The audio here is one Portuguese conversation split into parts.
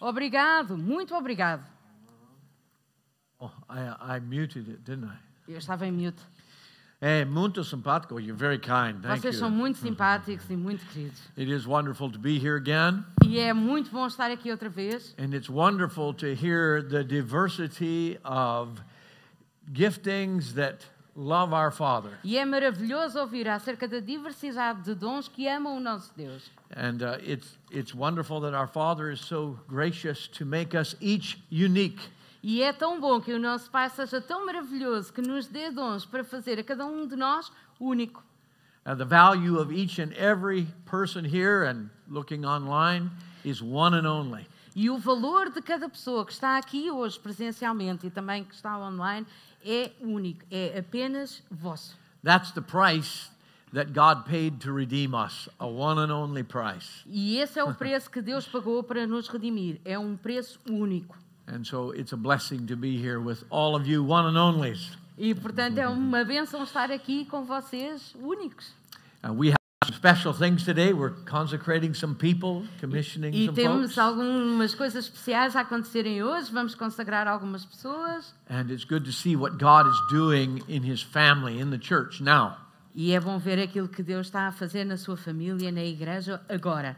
Obrigado, muito obrigado. Oh, I, I muted it, didn't I? Eu estava em mute. Hey, muito simpático. Oh, you're very kind. Thank Vocês you. são muito simpáticos e muito queridos. It is wonderful to be here again, E é muito bom estar aqui outra vez. and it's wonderful to hear the diversity of giftings that love our Father. E é maravilhoso ouvir acerca da diversidade de dons que amam o nosso Deus. And uh, it's, it's wonderful that our Father is so gracious to make us each unique. E é tão bom que o nosso Pai seja tão maravilhoso que nos dê dons para fazer a cada um de nós único. Uh, the value of each and every person here and looking online is one and only. E o valor de cada pessoa que está aqui hoje presencialmente e também que está online é único, é apenas vosso. That's the price that God paid to redeem us, a one and only price. E esse é o preço que Deus pagou para nos redimir. É um preço único. And so it's a blessing to be here with all of you one and onlys. E, portanto, é uma benção estar aqui com vocês únicos. Uh, we some special things today. We're consecrating some people, commissioning E some temos folks. algumas coisas especiais a acontecerem hoje. Vamos consagrar algumas pessoas. And it's good to see what God is doing in his family, in the church now. E é bom ver aquilo que Deus está a fazer na sua família, na igreja, agora.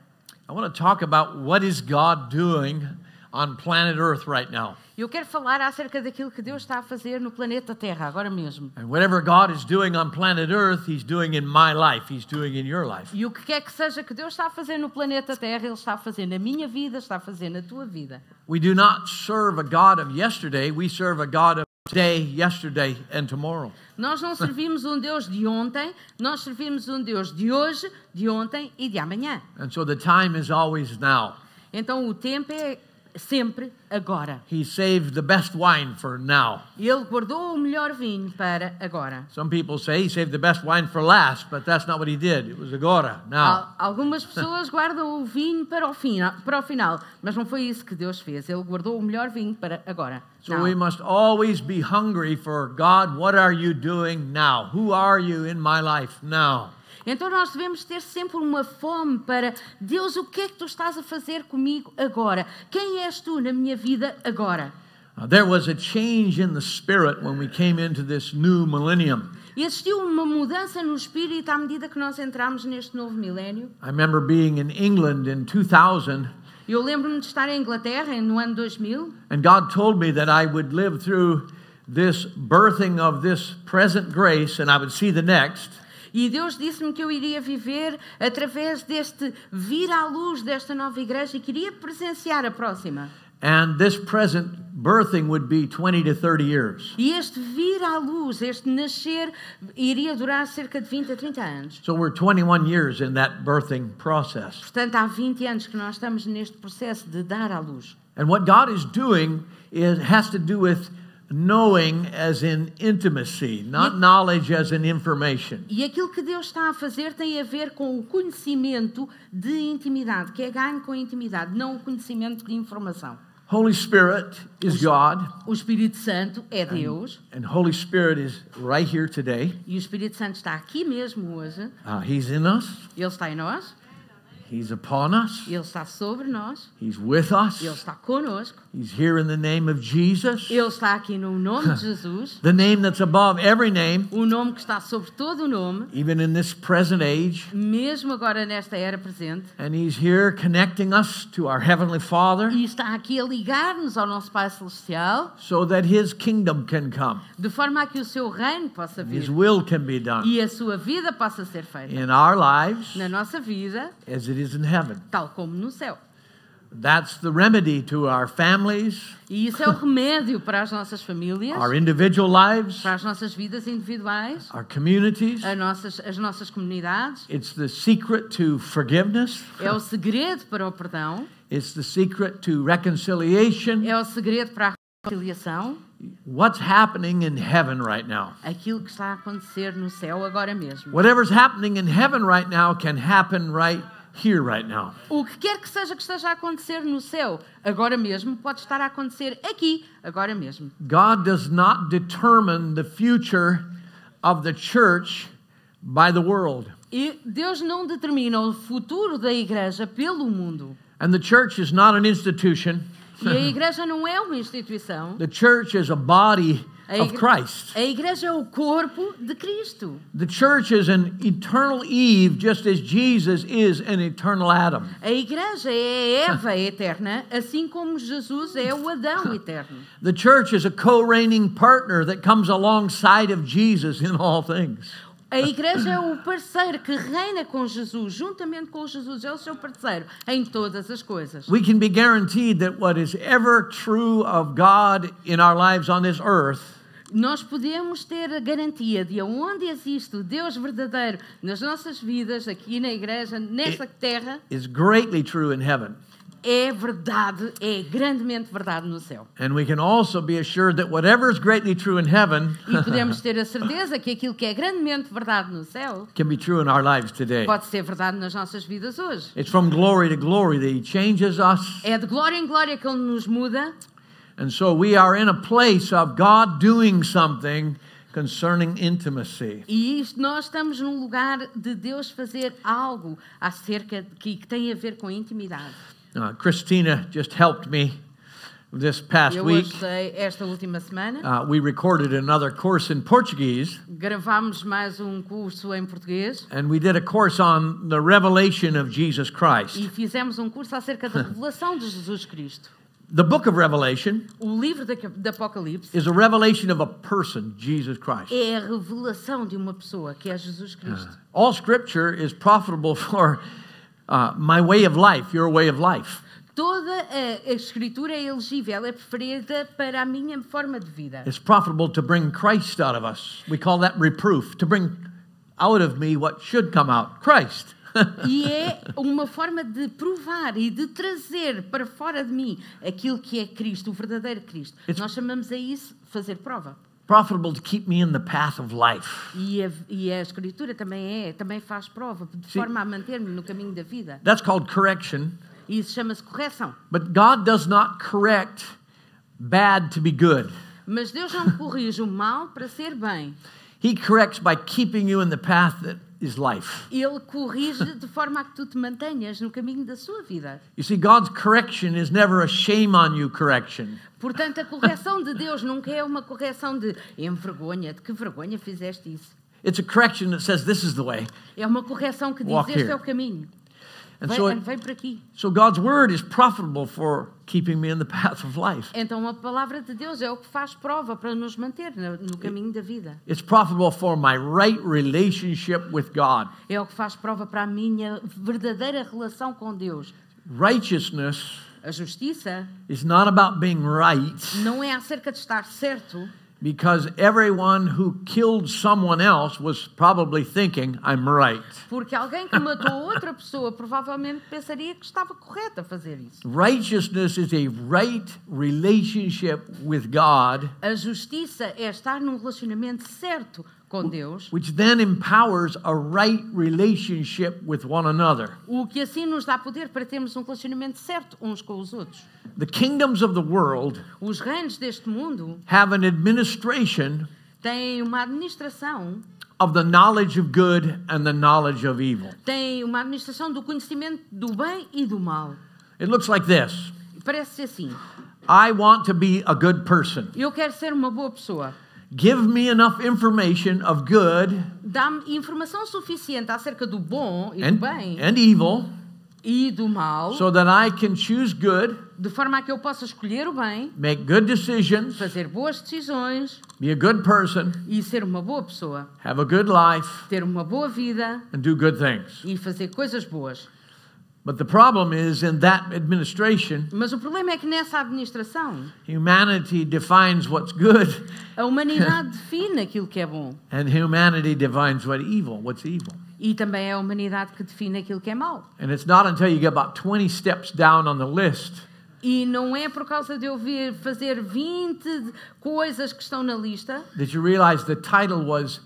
I want to talk about what is God doing on planet Earth right now. Eu quero falar acerca daquilo que Deus está a fazer no planeta Terra, agora mesmo. And whatever God is doing on planet Earth, he's doing in my life, he's doing in your life. E o que quer que seja que Deus está a fazer no planeta Terra, Ele está a fazer na minha vida, está a fazer na tua vida. We do not serve a God of yesterday, we serve a God of today, yesterday, and tomorrow. Nós não servimos um Deus de ontem, nós servimos um Deus de hoje, de ontem e de amanhã. And so the time is always now. Então o tempo é sempre agora. He saved the best wine for now. Ele guardou o melhor vinho para agora. Some people say he saved the best wine for last, but that's not what he did. It was agora, now. Al- Algumas pessoas guardam o vinho para o, fina- para o final, mas não foi isso que Deus fez. Ele guardou o melhor vinho para agora. So Não. we must always be hungry for God, what are you doing now? Who are you in my life now? Então nós devemos ter sempre uma fome para Deus, o que é que tu estás a fazer comigo agora? Quem és tu na minha vida agora? There was a change in the spirit when we came into this new millennium. E existiu uma mudança no espírito à medida que nós entramos neste novo milénio. I remember being in England in 2000, Eu lembro-me de estar em Inglaterra no ano 2000 and God told me that I would live through this birthing of this present grace and I would see the next. E Deus disse-me que eu iria viver através deste vir à luz desta nova igreja e queria presenciar a próxima. And this present birthing would be 20 to 30 years. E este vir à luz, este nascer, iria durar cerca de 20 a 30 anos. So we're 21 years in that birthing process. Portanto, há 20 anos que nós estamos neste processo de dar à luz. And what God is doing is has to do with knowing as in intimacy, not knowledge as in information. E aquilo que Deus está a fazer tem a ver com o conhecimento de intimidade, que é ganho com intimidade, não o conhecimento de informação. Holy Spirit is God, O Espírito Santo é Deus and Holy Spirit is right here today. e o Espírito Santo está aqui mesmo hoje. Uh, he's in us. Ele está em nós, He's upon us. ele está sobre nós, He's with us. ele está conosco, He's here in the name of Jesus, ele está aqui no nome de Jesus, the name that's above every name, o nome que está sobre todo o nome, even in this present age. mesmo agora nesta era presente, And He's here connecting us to our Heavenly Father. E está aqui a ligar-nos ao nosso Pai Celestial, so that His kingdom can come, de forma a que o seu reino possa vir. His will can be done. E a sua vida possa ser feita. In our lives. Na nossa vida, as it is in heaven. tal como no céu. That's the remedy to our families, E isso é o remédio para as nossas famílias, our individual lives, para as nossas vidas individuais, our communities. as nossas, as nossas comunidades. It's the secret to forgiveness. É o segredo para o perdão, It's the secret to reconciliation. é o segredo para a reconciliação, What's happening in heaven right now? aquilo que está a acontecer no céu agora mesmo. Whatever's happening in heaven right now can happen right here, right now. O que quer que seja que esteja a acontecer no céu agora mesmo, pode estar a acontecer aqui agora mesmo. God does not determine the future of the church by the world. E Deus não determina o futuro da igreja pelo mundo. And the church is not an institution. E a igreja não é uma instituição. The church is a body A, of Christ. a igreja é o corpo de Cristo. The church is an eternal Eve, just as Jesus is an eternal Adam. A igreja é a Eva eterna, assim como Jesus é o Adão eterno. The church is a co reigning partner that comes alongside of Jesus in all things. A igreja é o parceiro que reina com Jesus, juntamente com Jesus, é o seu parceiro em todas as coisas. We can be guaranteed that what is ever true of God in our lives on this earth Nós podemos ter a garantia de onde existe o Deus verdadeiro nas nossas vidas, aqui na igreja, nesta terra, is greatly true in heaven. é verdade, é grandemente verdade no céu. And we can also be assured that whatever is greatly true in heaven E podemos ter a certeza que aquilo que é grandemente verdade no céu can be true in our lives today. pode ser verdade nas nossas vidas hoje. It's from glory to glory that He changes us. É de glória em glória que Ele nos muda And so we are in a place of God doing something concerning intimacy. e isto, nós estamos num lugar de Deus fazer algo acerca que, que tem a ver com intimidade. Uh, Christina just helped me this past Eu week. esta última semana. Uh, we recorded another course in Portuguese, Gravámos mais um curso em português and we did a course on the revelation of Jesus Christ. e fizemos um curso acerca da revelação de Jesus Cristo. The book of Revelation O livro de Apocalipse is a revelation of a person, Jesus Christ. é a revelação de uma pessoa, que é Jesus Cristo. All scripture is profitable for uh, my way of life, your way of life. Toda a, a escritura é elegível, é preferida para a minha forma de vida. It's profitable to bring Christ out of us. We call that reproof, to bring out of me what should come out Christ. E é uma forma de provar e de trazer para fora de mim aquilo que é Cristo, o verdadeiro Cristo. It's- Nós chamamos a isso fazer prova. profitable to keep me in the path of life. E a, e a escritura também é, também faz prova, de Sim. forma a manter-me no caminho da vida. That's called correction. E isso chama-se correção. But God does not correct bad to be good. Mas Deus não corrige o mal para ser bem. He corrects by keeping you in the path that is life. Ele corrige de forma a que tu te mantenhas no caminho da sua vida. You see, God's correction is never a shame on you correction. Portanto, a correção de Deus nunca é uma correção de envergonha, de que vergonha fizeste isso. It's a correction that says this is the way. É uma correção que diz Walk este here. é o caminho. And Vem, so, it- vem por aqui. so God's word is profitable for keeping me in the path of life. Então a palavra de Deus é o que faz prova para nos manter no, caminho da vida. It's profitable for my right relationship with God. É o que faz prova para a minha verdadeira relação com Deus. Righteousness A justiça is not about being right não é acerca de estar certo, because everyone who killed someone else was probably thinking, I'm right. porque alguém que matou outra pessoa provavelmente pensaria que estava correto a fazer isso. Righteousness is a right relationship with God, A justiça é estar num relacionamento certo com Deus, which then empowers a right relationship with one another. o que assim nos dá poder para termos um relacionamento certo uns com os outros. The kingdoms of the world Os reinos deste mundo have an administration têm uma administração, of the knowledge of good and the knowledge of evil. têm uma administração do conhecimento do bem e do mal. It looks like this Parece assim: I want to be a good person. eu quero ser uma boa pessoa. Give me enough information of good Dá-me informação suficiente acerca do bom e do and, bem and evil e do mal, so that I can choose good, de forma a que eu possa escolher o bem, make good decisions, fazer boas decisões be a good person, e ser uma boa pessoa, have a good life, ter uma boa vida and do good things. e fazer coisas boas. But the problem is in that administration, Mas o problema é que nessa administração humanity defines what's good a humanidade define aquilo que é bom and humanity defines what evil, what's evil. e também é a humanidade que define aquilo que é mau. And it's not until you get about 20 steps down on the list E não é por causa de eu vir fazer 20 coisas que estão na lista that you realize the title was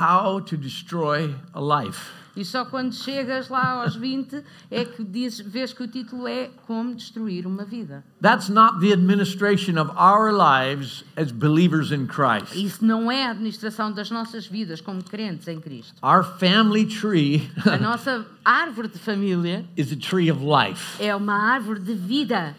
How to Destroy a Life. E só quando chegas lá aos 20 é que dizes, vês que o título é Como Destruir uma Vida. That's not the administration of our lives as believers in Christ. Isso não é a administração das nossas vidas como crentes em Cristo. Our family tree A nossa árvore de família is a tree of life. é uma árvore de vida.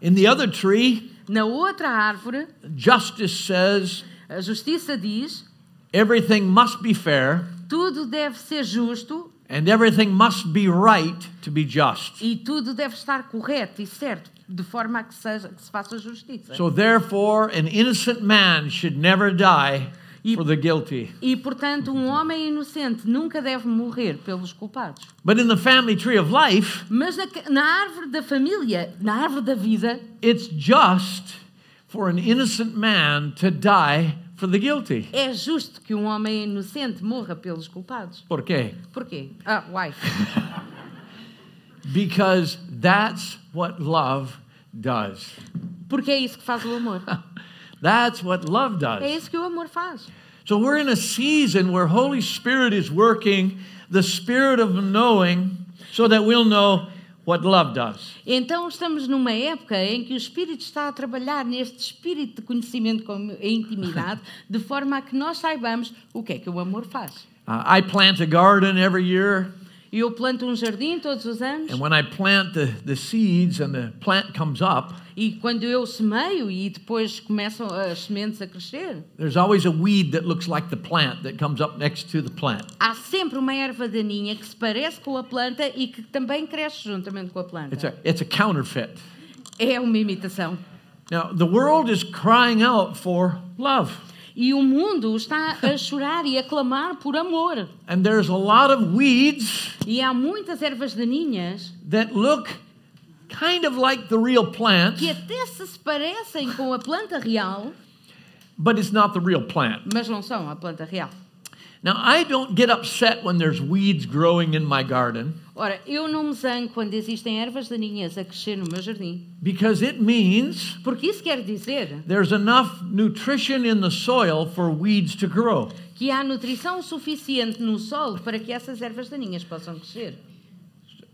In the other tree, Na outra árvore, justice says a justiça diz: everything must be fair tudo deve ser justo and everything must be right to be just. e tudo deve estar correto e certo, de forma que, seja, que se faça justiça. So, therefore, an innocent man should never die E- for the guilty. E, portanto, um homem inocente nunca deve morrer pelos culpados. But in the family tree of life, Mas na, na árvore da família, na árvore da vida, it's just for an innocent man to die for the guilty. é justo que um homem inocente morra pelos culpados. Por quê? Porquê? Ah, why? Because that's what love does. Porque é isso que faz o amor. That's what love does. É isso que o amor faz. So we're in a season where Holy Spirit is working the spirit of knowing so that we'll know what love does. Então estamos numa época em que o Espírito está a trabalhar neste espírito de conhecimento a intimidade, de forma a que nós saibamos o que é que o amor faz. Uh, I plant a garden every year, Eu planto um jardim todos os anos and when I plant the, the seeds and the plant comes up, e quando eu semeio e depois começam as sementes a crescer, there's always a weed that looks like the plant that comes up next to the plant. há sempre uma erva daninha que se parece com a planta e que também cresce juntamente com a It's planta. a, it's a counterfeit. É uma imitação. Now, the world is crying out for love. E o mundo está a chorar e a clamar por amor. And there's a lot of weeds E há muitas ervas daninhas that look kind of like the real plant, que até se parecem com a planta real, but it's not the real plant. mas não são a planta real. Now, I don't get upset when there's weeds growing in my garden Ora, eu não me zango quando existem ervas daninhas a crescer no meu jardim, because it means porque isso quer dizer there's enough nutrition in the soil for weeds to grow. que há nutrição suficiente no solo para que essas ervas daninhas possam crescer.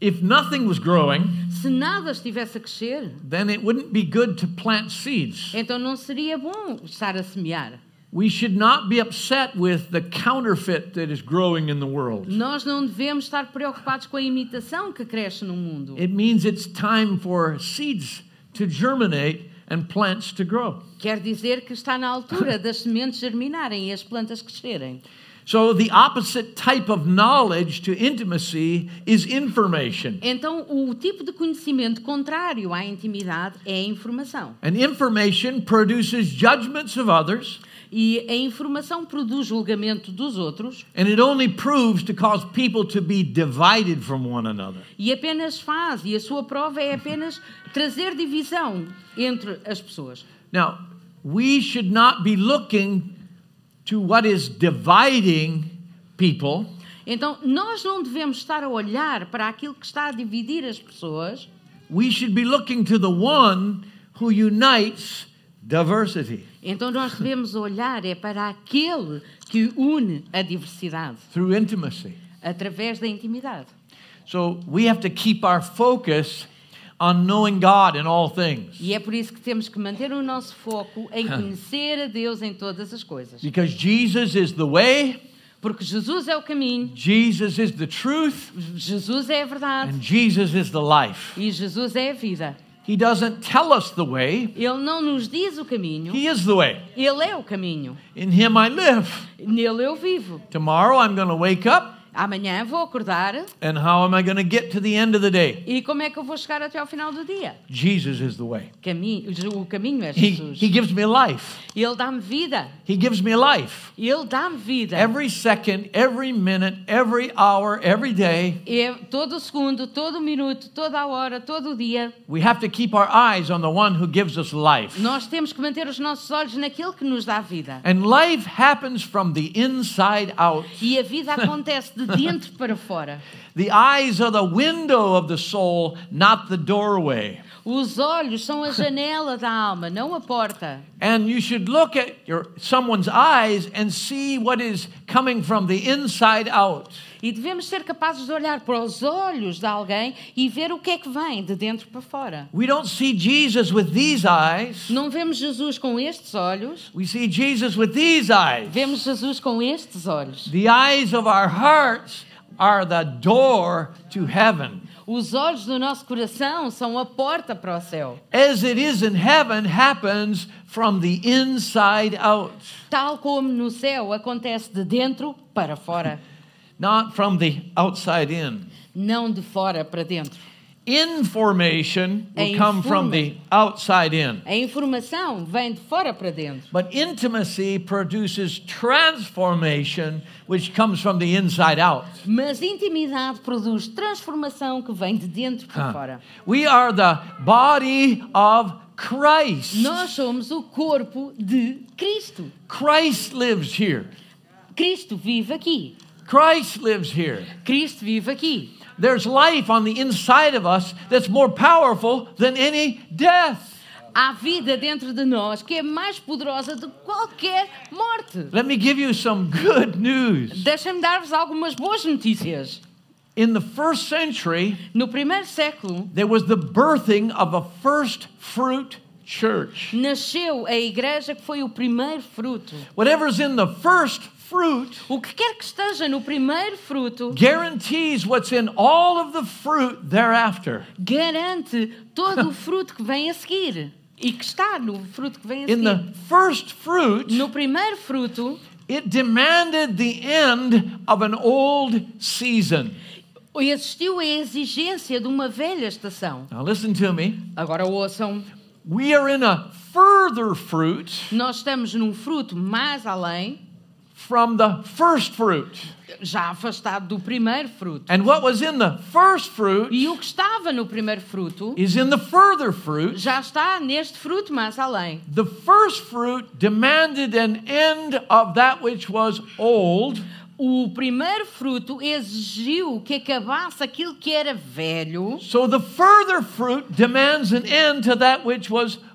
If nothing was growing, Se nada estivesse a crescer, then it wouldn't be good to plant seeds. então não seria bom estar a semear. We should not be upset with the counterfeit that is growing in the world. Nós não devemos estar preocupados com a imitação que cresce no mundo. It means it's time for seeds to germinate and plants to grow. Quer dizer que está na altura das sementes germinarem e as plantas crescerem. So, the opposite type of knowledge to intimacy is information. Então, o tipo de conhecimento contrário à intimidade é a informação. And information produces judgments of others, E a informação produz julgamento dos outros and it only proves to cause people to be divided from one another. e apenas faz, e a sua prova é apenas trazer divisão entre as pessoas. Now, we should not be looking to what is dividing people, Então, nós não devemos estar a olhar para aquilo que está a dividir as pessoas, we should be looking to the one who unites diversity então nós devemos olhar é para aquele que une a diversidade through intimacy. através da intimidade. So we have to keep our focus on knowing God in all things E é por isso que temos que manter o nosso foco em conhecer a Deus em todas as coisas. because Jesus is the way, Porque Jesus é o caminho, Jesus is the truth, Jesus é a verdade and Jesus is the life. e Jesus é a vida. He doesn't tell us the way, Ele não nos diz o caminho, He is the way. Ele é o caminho. In Him I live. Nele eu vivo. Tomorrow I'm going to wake up, Amanhã vou acordar and how am I going to get to the end of the day? e como é que eu vou chegar até ao final do dia? Jesus is the way. Caminho, o caminho é He, Jesus. he gives me life. Ele dá-me vida. He gives me life. Ele dá-me vida. Every second, every minute, every hour, every day, É todo segundo, todo minuto, toda a hora, todo o dia. we have to keep our eyes on the one who gives us life. Nós temos que manter os nossos olhos naquele que nos dá vida. And life happens from the inside out. E a vida acontece de dentro para fora. The eyes are the window of the soul, not the doorway. Os olhos são a janela da alma, não a porta. And you should look at your someone's eyes and see what is coming from the inside out. E devemos ser capazes de olhar para os olhos de alguém e ver o que é que vem de dentro para fora. We don't see Jesus with these eyes. Não vemos Jesus com estes olhos, We see Jesus with these eyes. vemos Jesus com estes olhos. The eyes of our hearts are the door to heaven. Os olhos do nosso coração são a porta para o céu. As it is in heaven happens from the inside out, Tal como no céu acontece de dentro para fora, not from the outside in. não de fora para dentro. Information will A come from the outside in. A informação vem de fora para dentro. But intimacy produces transformation, which comes from the inside out. Mas intimidade produz transformação que vem de dentro para fora. We are the body of Christ. Nós somos o corpo de Cristo. Christ lives here. Cristo vive aqui. Christ lives here. Cristo vive aqui. There's life on the inside of us that's more powerful than any death. Há vida dentro de nós que é mais poderosa do que qualquer morte. Let me give you some good news. Deixem-me dar-vos algumas boas notícias. In the first century, No primeiro século, there was the birthing of a first fruit church. nasceu a igreja que foi o primeiro fruto. Whatever's in the first fruit O que quer que esteja no primeiro fruto guarantees what's in all of the fruit thereafter. garante todo o fruto que vem a seguir. E que está no fruto que vem a In the seguir. first fruit, No primeiro fruto, it demanded the end of an old season. existiu a exigência de uma velha estação. Now, listen to me. Agora ouçam, We are in a further fruit nós estamos num fruto mais além, from the first fruit. já afastado do primeiro fruto. And what was in the first fruit E o que estava no primeiro fruto is in the further fruit. já está neste fruto mais além. The first fruit demanded an end of that which was old, O primeiro fruto exigiu que acabasse aquilo que era velho, so the further fruit demands an end to that which was old.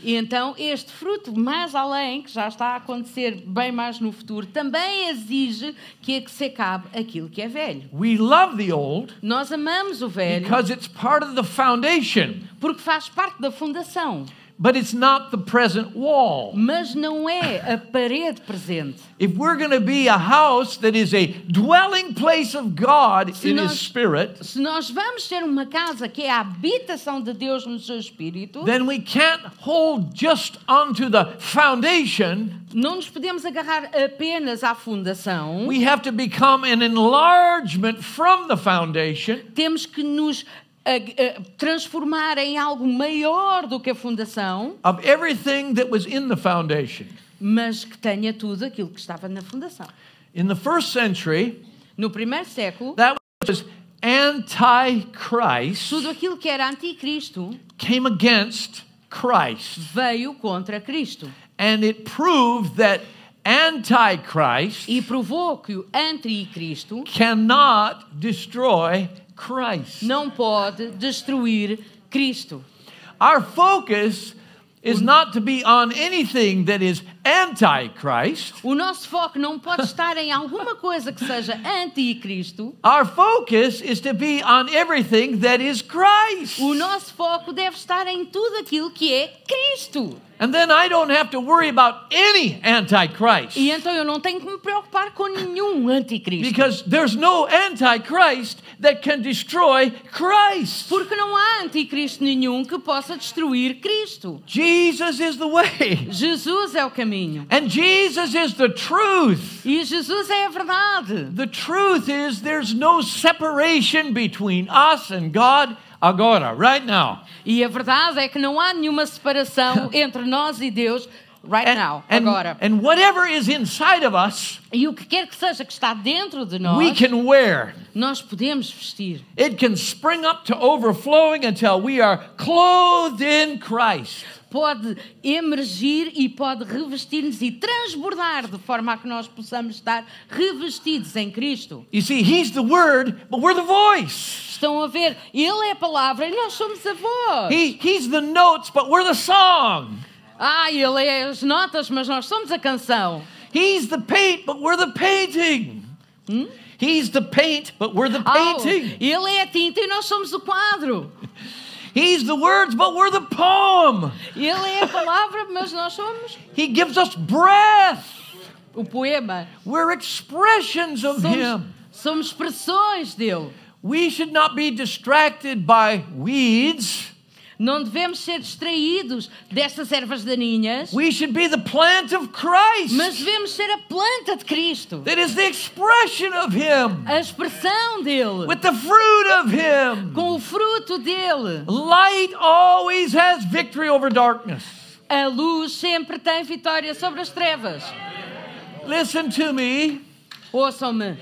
E então este fruto mais além, que já está a acontecer bem mais no futuro, também exige que, que se acabe aquilo que é velho. We love the old Nós amamos o velho because it's part of the foundation, porque faz parte da fundação, but it's not the present wall. mas não é a parede presente. If we're going to be a house that is a dwelling place of God Se in nós- His Spirit, Se nós vamos ter uma casa que é a habitação de Deus no seu espírito, then we can't hold just onto the foundation. não nos podemos agarrar apenas à fundação. We have to become an enlargement from the foundation Temos que nos a- a- transformar em algo maior do que a fundação, of everything that was in the foundation. mas que tenha tudo aquilo que estava na fundação. In the first century, No primeiro século, that was anti-Christ tudo aquilo que era anticristo came against Christ. veio contra Cristo And it proved that anti-Christ e provou que o anticristo cannot destroy Christ. não pode destruir Cristo. Our focus is not to be on anything that is anti-Christ. O nosso foco não pode estar em alguma coisa que seja anticristo. Our focus is to be on everything that is Christ. O nosso foco deve estar em tudo aquilo que é Cristo. And then I don't have to worry about any antichrist E então eu não tenho que me preocupar com nenhum anticristo. because there's no antichrist that can destroy Christ. Porque não há anticristo nenhum que possa destruir Cristo. Jesus is the way. Jesus é o caminho. And Jesus is the truth. E Jesus é a verdade. The truth is there's no separation between us and God agora, right now. E a verdade é que não há nenhuma separação entre nós e Deus right And, now, and, agora. and whatever is inside of us, E o que quer que seja que está dentro de nós, we can wear. nós podemos vestir. It can spring up to overflowing until we are clothed in Christ. Pode emergir e pode revestir-nos e transbordar de forma a que nós possamos estar revestidos em Cristo. You see, He's the Word, but we're the voice. Estão a ver? Ele é a palavra e nós somos a voz. He, he's the notes, but we're the song. Ah, ele é as notas, mas nós somos a canção. He's the paint, but we're the painting. He's the paint, but we're the Oh, painting. ele é a tinta e nós somos o quadro. He's the words, but we're the poem. Ele é a palavra, mas nós somos He gives us breath. o poema. We're expressions of Somos, Him. somos expressões dele. We should not be distracted by weeds. Não devemos ser distraídos destas ervas daninhas, We should be the plant of Christ. mas devemos ser a planta de Cristo, That is the expression of Him, a expressão dele, with the fruit of Him. com o fruto dele. Light always has victory over darkness. A luz sempre tem vitória sobre as trevas. Listen to me. Ouçam-me,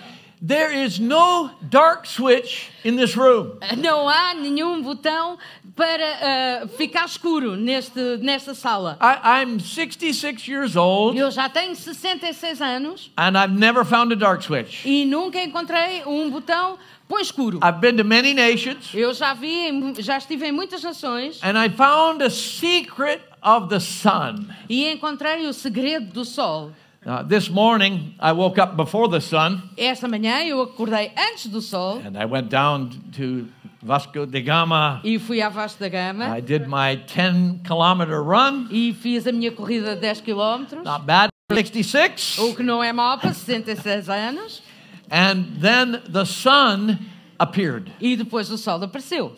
There is no dark switch in this room. não há nenhum botão para ah, ficar escuro neste, nesta sala. I, I'm 66 years old Eu já tenho 66 anos and I've never found a dark switch. e nunca encontrei um botão põe escuro. I've been to many nations Eu já vi, já estive em muitas nações and I found a secret of the sun. e encontrei o segredo do sol. Uh, this morning, I woke up before the sun Esta manhã eu acordei antes do sol and I went down to Vasco da Gama. e fui à Vasta da Gama I did my 10 kilometer run. e fiz a minha corrida de 10 km, Not bad. 66. o que não é mau para 66 anos, And then the sun appeared. e depois o sol apareceu.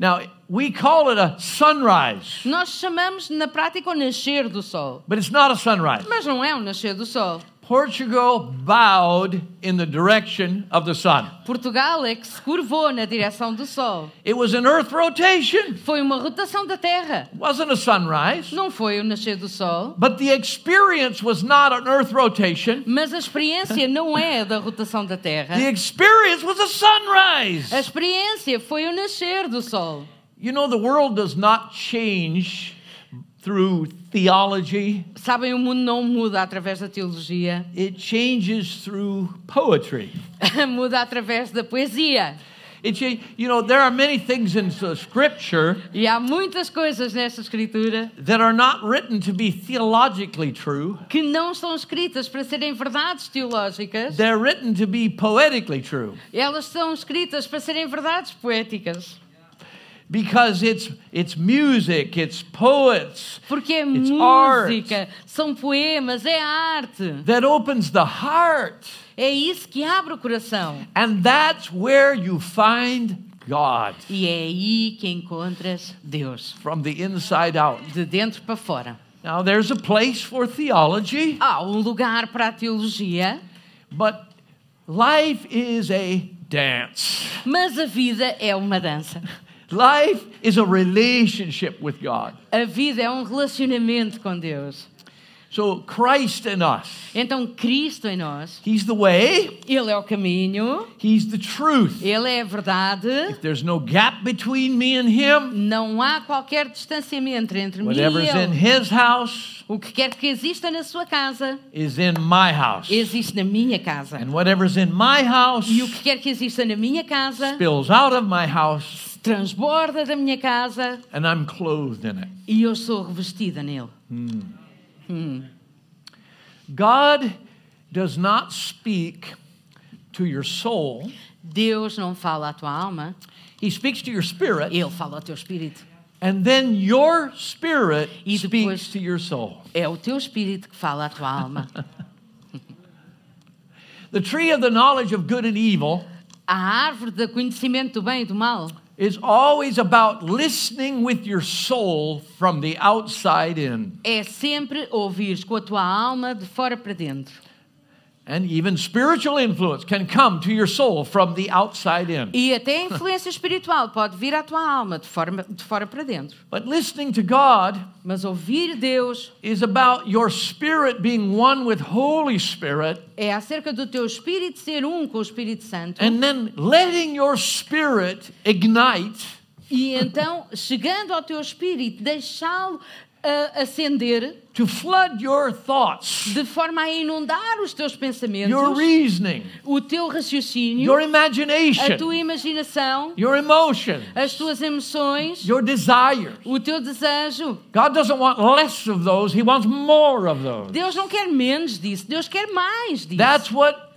Now, we call it a sunrise, Nós chamamos na prática o nascer do sol, but it's not a sunrise. mas não é o nascer do sol. Portugal bowed in the direction of the sun. Portugal é que se curvou na direção do sol. It was an earth rotation. Foi uma rotação da Terra, It wasn't a sunrise. não foi o nascer do sol. But the experience was not an earth rotation. Mas a experiência não é da rotação da Terra. The experience was a sunrise. A experiência foi o nascer do sol. You know, the world does not change through theology, Sabem, o mundo não muda através da teologia, it changes through poetry. muda através da poesia. It, you know, there are many things in the scripture E há muitas coisas nesta escritura that are not written to be theologically true, que não estão escritas para serem verdades teológicas, they're written to be poetically true elas são escritas para serem verdades poéticas. Because it's, it's music, it's poets Porque é It's música, são poemas, é arte. that opens the heart. É isso que abre o coração. And that's where you find God E é aí que encontras Deus, from the inside out. de dentro para fora. Now, there's a place for theology, Há um lugar para a teologia, but life is a dance. mas a vida é uma dança. Life is a relationship with God. A vida é um relacionamento com Deus. So, Christ in us, Então, Cristo em nós, He's the way, Ele é o caminho, He's the truth. Ele é a verdade. There's no gap between me and Him. Não há qualquer distanciamento entre mim e Whatever's in Ele. His house O que quer que exista na sua casa, is in my house. existe na minha casa. And whatever's in my house E o que quer que exista na minha casa, spills out of my house, transborda da minha casa and I'm clothed in it. e eu sou revestida nele. God does not speak to your soul, Deus não fala à tua alma, He speaks to your spirit, Ele fala ao teu espírito. and then your spirit E speaks to your soul. É o teu espírito que fala à tua alma. The tree of the knowledge of good and evil A árvore do conhecimento do bem e do mal is always about listening with your soul from the outside in. é sempre ouvires com a tua alma de fora para dentro. And even spiritual influence can come to your soul from the outside in. E até a influência espiritual pode vir à tua alma de fora, de fora para dentro. But listening to God Mas ouvir Deus is about your spirit being one with Holy Spirit é acerca do teu espírito ser um com o Espírito Santo. and then letting your spirit ignite E então, chegando ao teu espírito, deixá-lo ah, acender to flood your thoughts, de forma a inundar os teus pensamentos, your reasoning, o teu raciocínio, your a imagination, tua imaginação, your emotion, as tuas emoções, your desires. o teu desejo. God doesn't want less of those, He wants more of those. Deus não quer menos disso, Deus quer mais disso. That's what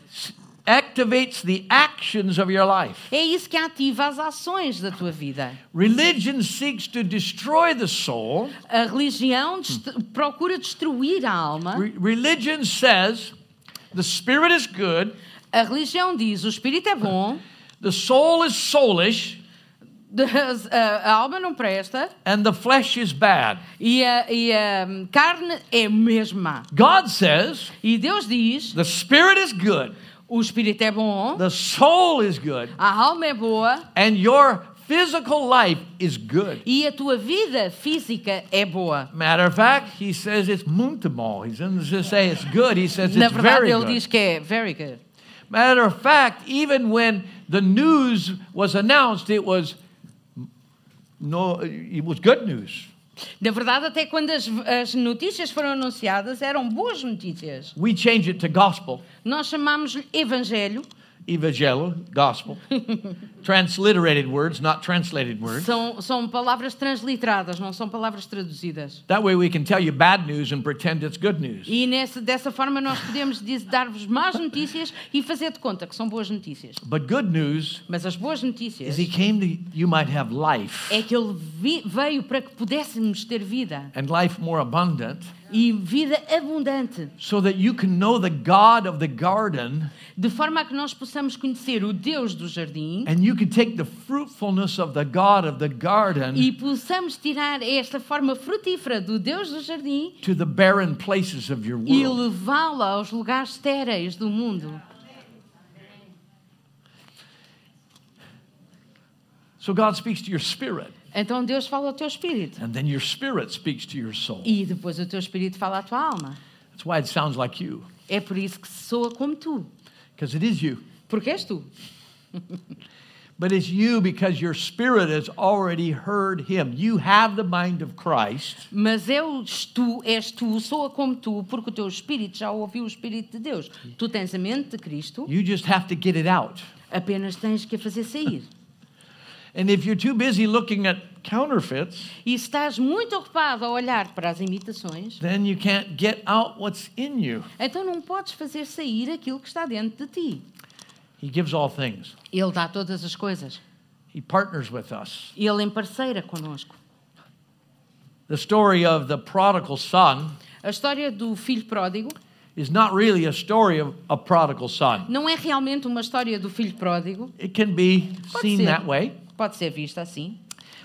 activates the actions of your life. É isso que ativa as ações da tua vida. Religion seeks to destroy the soul. A religião procura destruir a alma. Re- religion says the spirit is good, A religião diz: o espírito é bom, the soul is soulish, a, a alma não presta and the flesh is bad. e a, e a carne é mesmo má. God says E Deus diz: the spirit is good, o espírito é bom, the soul is good, a alma é boa and your physical life is good. e a tua vida física é boa. Matter of fact, he says it's muntamal. He doesn't just say it's good, he says Na it's verdade, very ele good. diz que é very good. Matter of fact, even when the news was announced, it was no, it was good news. Na verdade, até quando as, as notícias foram anunciadas, eram boas notícias. We change it to gospel, Nós chamámos-lhe Evangelho, evangelo, gospel, transliterated words, not translated words. são, são palavras transliteradas, não são palavras traduzidas. That way we can tell you bad news and pretend it's good news. E nessa, dessa forma nós podemos dar-vos más notícias e fazer de conta que são boas notícias. But good news Mas as boas is notícias he came to you might have life é que ele veio para que pudéssemos ter vida and life more abundant e vida abundante, so that you can know the God of the garden de forma a que nós possamos conhecer o Deus do jardim and you can take the fruitfulness of the God of the garden e possamos tirar esta forma frutífera do Deus do jardim to the barren places of your e world. levá-la aos lugares estéreis do mundo. So God speaks to your spirit Então Deus fala ao teu espírito and then your spirit speaks to your soul. e depois o teu espírito fala à tua alma. That's why it sounds like you É por isso que soa como tu, because it is you. porque és tu. But it's you because your spirit has already heard him. You have the mind of Christ. Mas és tu, és tu, soa como tu, porque o teu espírito já ouviu o Espírito de Deus. Tu tens a mente de Cristo, You just have to get it out. apenas tens que a fazer sair. E estás muito ocupado a olhar para as imitações, then you can't get out what's in you. então não podes fazer sair aquilo que está dentro de ti. He gives all things. Ele dá todas as coisas. He partners with us. Ele emparceira connosco. The story of the prodigal son A história do filho pródigo is not really a story of a prodigal son. não é realmente uma história do filho pródigo. It can be Pode seen ser. that way, Pode ser vista assim.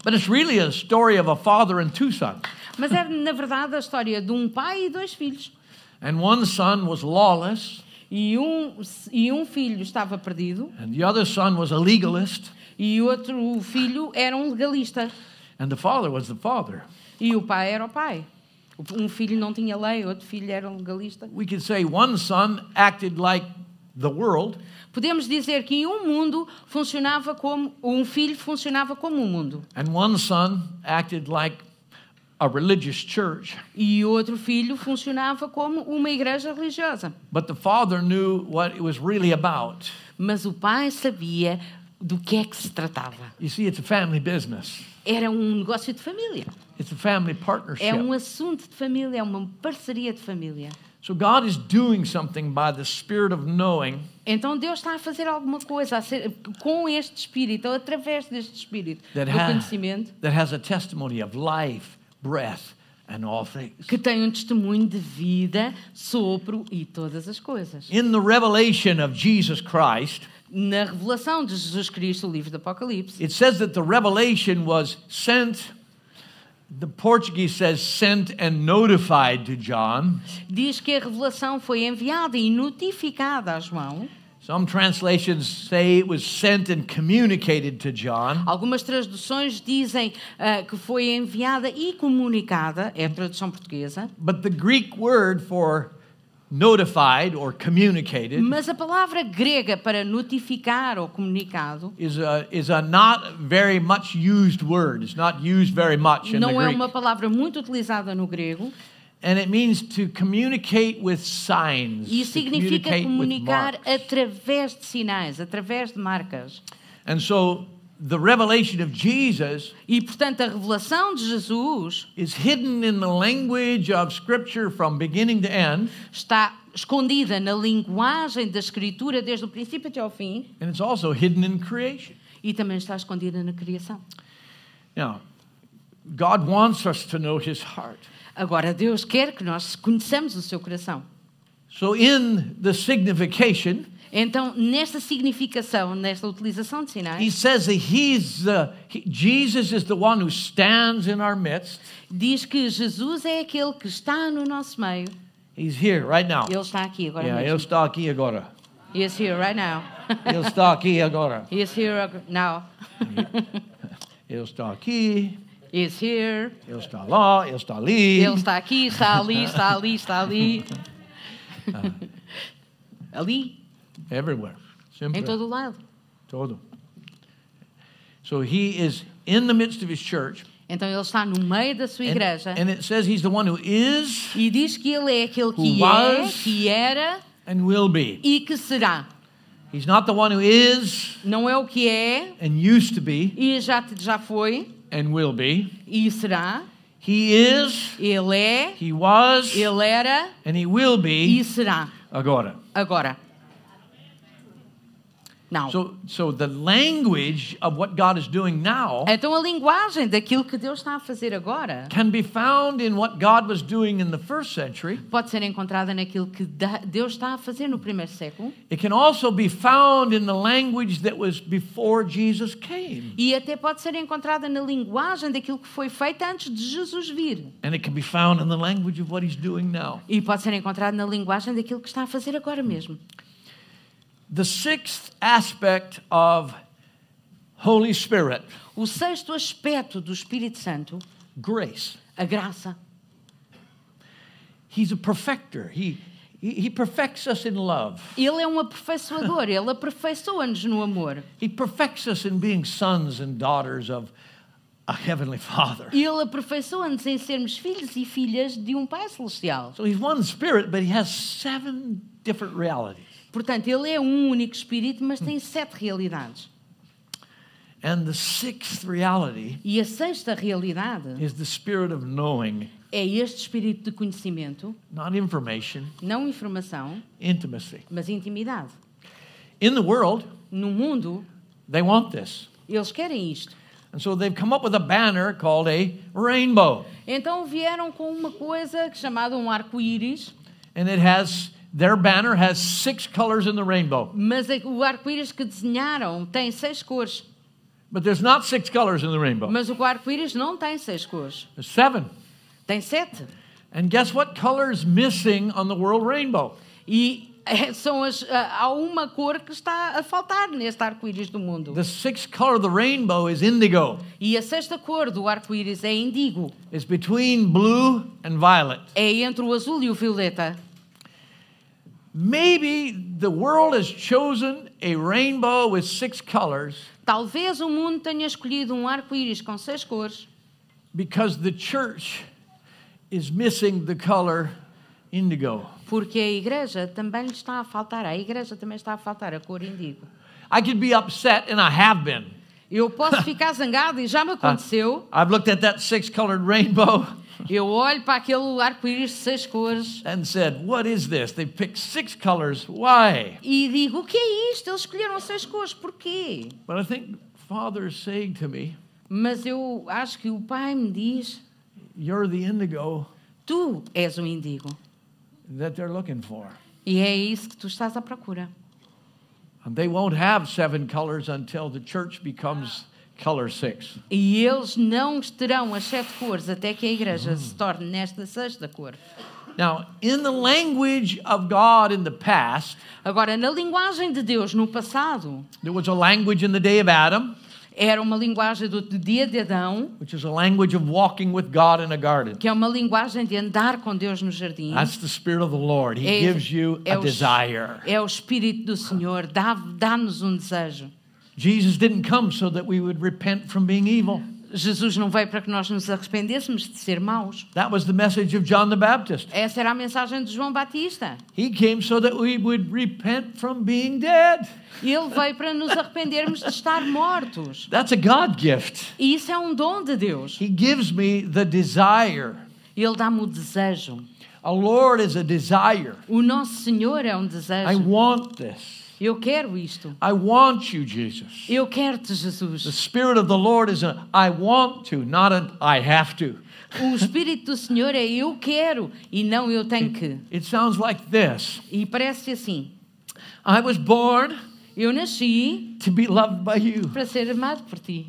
but it's really a story of a father and two sons. Mas é, na verdade, a história de um pai e dois filhos. And one son was lawless, E um, e um filho estava perdido and the other son was a legalist, e outro filho era um legalista. and the father was the father. E o pai era o pai. Um filho não tinha lei, outro filho era um legalista. We could say one son acted like the world, Podemos dizer que um mundo funcionava como um filho funcionava como um mundo and one son acted like a religious church. e outro filho funcionava como uma igreja religiosa. But the father knew what it was really about. Mas o pai sabia do que é que se tratava. You see, it's a family business. Era um negócio de família. It's a family partnership. É um assunto de família, é uma parceria de família. So God is doing something by the spirit of knowing Então Deus está a fazer alguma coisa ser- com este espírito, ou através deste espírito that, do ha- conhecimento, that has a testimony of life, breath, and all things. que tem um testemunho de vida, sopro e todas as coisas. In the revelation of Jesus Christ, Na revelação de Jesus Cristo, o livro do Apocalipse, it says that the revelation was sent, the Portuguese says sent and notified to John. diz que a revelação foi enviada e notificada a João. Some translations say it was sent and communicated to John. Algumas traduções dizem ah, que foi enviada e comunicada, é a tradução portuguesa, But the Greek word for notified or communicated mas a palavra grega para notificar ou comunicado is a, is a not very much used word. It's not used very much in the não é Greek. uma palavra muito utilizada no grego And it means to communicate with signs. e significa comunicar através de sinais, através de marcas. And so the revelation of Jesus E portanto a revelação de Jesus is hidden in the language of Scripture from beginning to end. está escondida na linguagem da Escritura desde o princípio até ao fim and it's also hidden in creation. e também está escondida na criação. Now, God wants us to know His heart. Agora, Deus quer que nós conheçamos o seu coração. So, in the signification, Então, nesta significação, nesta utilização de He sinais, says that He's the, he- Jesus is the one who stands in our midst. diz que Jesus é aquele que está no nosso meio. He's here right now. Ele está aqui agora Yeah, ele mesmo. está aqui agora. He is here right now. Ele está aqui agora. He is here now. Ele está aqui. He is here. Ele está lá. Ele está ali. Ele está aqui, está ali, está ali, está ali. Ali, Everywhere. Sempre. em todo lado. Todo. So he is in the midst of his church. Então ele está no meio da sua And, igreja and it says he's the one who is e diz que ele é aquele que é, was. que era and will be. e que será. He's not the one who is Não é o que é and used to be e já, já foi and will be. e será. He is, Ele é, he was, ele era and he will e be será. agora. Agora. Não. So, so the language of what God is doing now Então a linguagem daquilo que Deus está a fazer agora can be found in what God was doing in the first century. pode ser encontrada naquilo que Deus está a fazer no primeiro século It can also be found in the language that was before Jesus came. e até pode ser encontrada na linguagem daquilo que foi feito antes de Jesus vir. And it can be found in the language of what he's doing now. E pode ser encontrado na linguagem daquilo que está a fazer agora mesmo. The sixth aspect of Holy Spirit, O sexto aspecto do Espírito Santo, grace. a graça. He's a perfecter. He, he, perfects us in love. Ele é um aperfeiçoador, ele aperfeiçoa-nos no amor. He perfects us in being sons and daughters of a heavenly Father. Ele aperfeiçoa-nos em sermos filhos e filhas de um Pai Celestial. So he's one spirit, but he has seven different realities. Portanto, ele é um único Espírito, mas tem sete realidades. And the sixth reality E a sexta realidade is the spirit of knowing, é este espírito de conhecimento, not information, não informação, intimacy. mas intimidade. In the world, No mundo, they want this. eles querem isto. And so they've come up with a banner called a rainbow. Então vieram com uma coisa chamada um arco-íris, And it has, their banner has six colors in the rainbow. mas o arco-íris que desenharam tem seis cores. But there's not six colors in the rainbow, Mas o arco-íris não tem seis cores, there's seven. tem sete. And guess what color is missing on the world rainbow? E eh, são as, ah, há uma cor que está a faltar neste arco-íris do mundo. The sixth color of the rainbow is indigo. E a sexta cor do arco-íris é indigo. It's between blue and violet. É entre o azul e o violeta. Maybe the world has chosen a rainbow with six colors Talvez o mundo tenha escolhido um arco-íris com seis cores because the church is missing the color indigo. porque a igreja também está a faltar. A igreja também está a faltar a cor indigo. I could be upset, and I have been. Eu posso ficar zangado e já me aconteceu. I've looked at that six colored rainbow Eu olho para aquele arco-íris de seis cores and said, What is this? They picked six colors. Why? e digo: o que é isto? Eles escolheram seis cores, porquê? But I think Father is saying to me, Mas eu acho que o pai me diz: You're the indigo tu és o indigo. that they're looking for. E é isso que tu estás à procura. And they won't have seven colors until the church becomes color six. E eles não terão as sete cores até que a igreja se torne nesta sexta cor. Now, in the language of God in the past, Agora, na linguagem de Deus no passado, there was a language in the day of Adam, era uma linguagem do dia de Adão, which is a language of walking with God in a garden. que é uma linguagem de andar com Deus no jardim. That's the Spirit of the Lord. He É- gives you é a o- desire. É o Espírito do Senhor, dá- dá-nos um desejo. Jesus didn't come so that we would repent from being evil. Jesus não veio para que nós nos arrependêssemos de ser maus. That was the message of John the Baptist. Essa era a mensagem de João Batista. He came so that we would repent from being dead. Ele veio para nos arrependermos de estar mortos. That's a God gift. E isso é um dom de Deus. He gives me the desire Ele dá-me o desejo A Lord is a desire. O nosso Senhor é um desejo. I want this. Eu quero isto. I want you, Jesus. Eu quero-te, The Jesus. Spirit of the Lord is a I want to, not an I have to. O Espírito do Senhor é eu quero e não eu tenho que. It sounds like this E parece assim: I was born eu nasci to be loved by you. para ser amado por ti.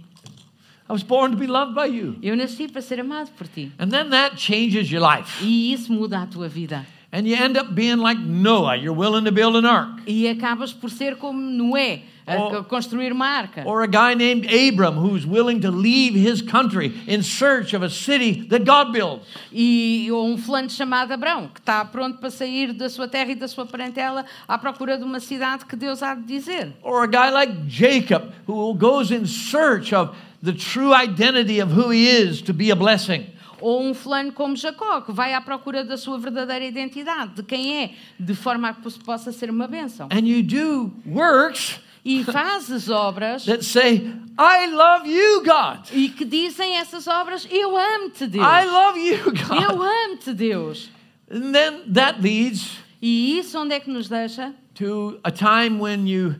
I was born to be loved by you. Eu nasci para ser amado por ti. And then that changes your life. E isso muda a tua vida. And you end up being like Noah. You're willing to build an ark. E acabas por ser como Noé, a Ou- construir uma arca. Or a guy named Abram who's willing to leave his country in search of a city that God builds. E ou um fulano chamado Abrão, que está pronto para sair da sua terra e da sua parentela à procura de uma cidade que Deus há de dizer. Or a guy like Jacob who goes in search of the true identity of who he is to be a blessing. Ou um fulano como Jacó, que vai à procura da sua verdadeira identidade, de quem é, de forma a que possa ser uma bênção. And you do works E fazes obras that say, I love you, God. e que dizem essas obras: Eu amo-te, Deus. I love you, Eu God. amo-te, Deus. And then that leads E isso onde é que nos deixa? to a time when you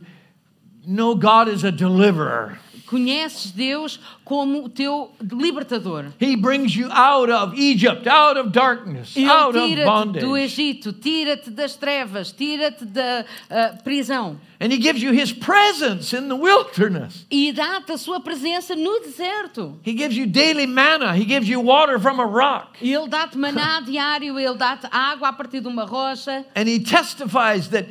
know God is a deliverer. Conheces Deus como o teu libertador. He brings you out of Egypt, out of darkness, Ele out of bondage. do Egito, tira-te das trevas, tira-te da ah, prisão And He gives you His presence in the wilderness. e dá-te a sua presença no deserto. He gives you daily manna. He gives you water from a rock. Ele dá-te maná diário, Ele dá-te água a partir de uma rocha. And He testifies that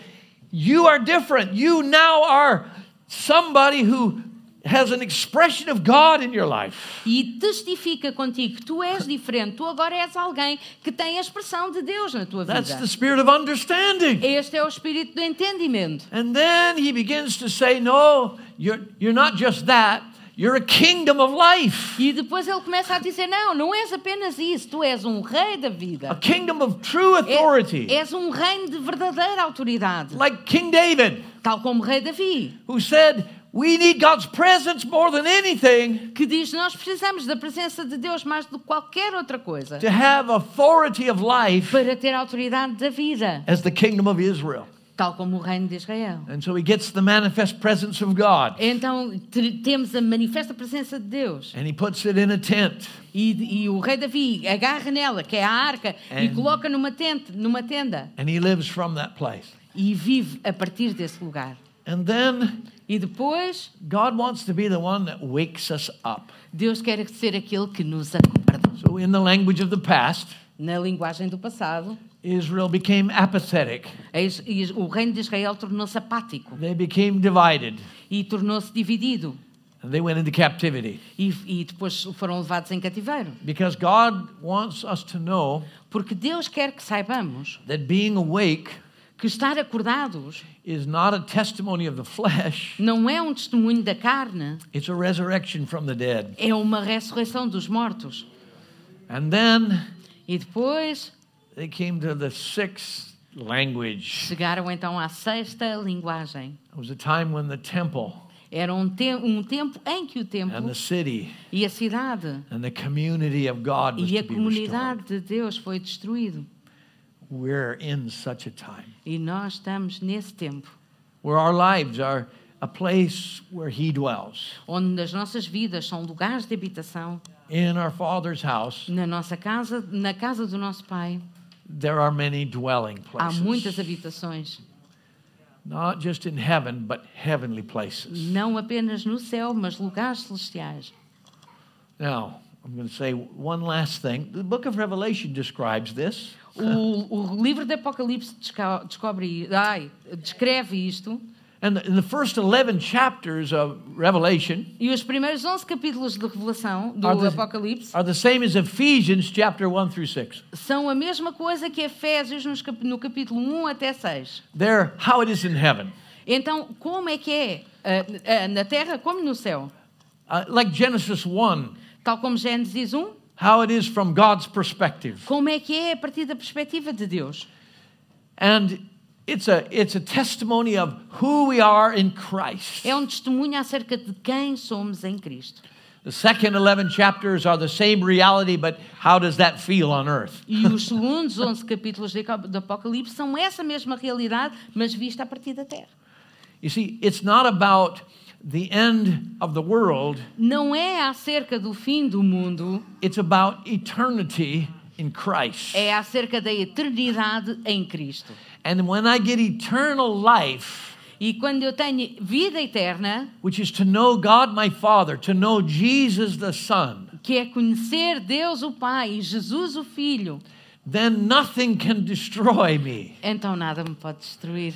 you are different. You now are somebody who has an expression of God in your life. E testifica contigo que tu és diferente, tu agora és alguém que tem a expressão de Deus na tua That's the spirit of understanding. Este é o espírito do entendimento. And then he begins to say, No, you're, you're not just that, you're a kingdom of life, E depois ele começa a dizer: Não, não és apenas isso, tu és um rei da vida. a kingdom of true É- authority. és um reino de verdadeira autoridade, Like King David, tal como o rei Davi, who said, We need God's presence more than anything que diz: Nós precisamos da presença de Deus mais do que qualquer outra coisa to have authority of life para ter autoridade da vida, as the kingdom of Israel. tal como o reino de Israel. And so he gets the manifest presence of God Então te- temos a manifesta presença de Deus. and he puts it in a tent. E, e o rei Davi agarra nela, que é a arca, e And- coloca numa, tente, numa tenda And he lives from that place. e vive a partir desse lugar. And then E depois, God wants to be the one that wakes us up. Deus quer ser aquele que nos acorda. So, in the language of the past, Na linguagem do passado, Israel became apathetic, o reino de Israel tornou-se apático they became divided, e tornou-se dividido. and they went into captivity. E, e depois foram levados em cativeiro. Because God wants us to know Porque Deus quer que saibamos that being awake que estar acordados is not a testimony of the flesh, não é um testemunho da carne, it's a resurrection from the dead. é uma ressurreição dos mortos. And then E depois they came to the sixth language. chegaram então à sexta linguagem. It was a time when the temple Era um, te um tempo em que o and templo the city e a cidade and the community of God was e a comunidade de Deus foi destruído. We're in such a time E nós estamos nesse tempo where our lives are a place where He dwells. onde as nossas vidas são lugares de habitação. In our Father's house, Na nossa casa, na casa do nosso Pai, there are many dwelling há muitas places. habitações, Not just in heaven, but heavenly places. não apenas no céu, mas lugares celestiais. Now, I'm going to say one last thing. The book of Revelation describes this. O, o livro de Apocalipse descobre, ai, descreve isto. And in the first 11 chapters of Revelation E os primeiros 11 capítulos de Revelação, do Are the- Apocalipse, are the same as Ephesians chapter 1 through 6. são a mesma coisa que Efésios no capítulo 1 até 6. They're how it is in heaven. Então, como é que é ah, ah, na terra como no céu? Uh, like Genesis 1, Tal como Gênesis 1, how it is from God's perspective. como é que é a partir da perspectiva de Deus? And it's a, it's a testimony of who we are in Christ. É um testemunho acerca de quem somos em Cristo. The second 11 chapters are the same reality, but how does that feel on earth? E os segundos 11 capítulos do Apocalipse são essa mesma realidade, mas vista a partir da terra. You see, it's not about the end of the world, Não é acerca do fim do mundo, it's about eternity in Christ. é acerca da eternidade em Cristo. And when I get eternal life, E quando eu tenho vida eterna, which is to know God my Father, to know Jesus the Son, que é conhecer Deus o Pai e Jesus o Filho, then nothing can destroy me. então nada me pode destruir.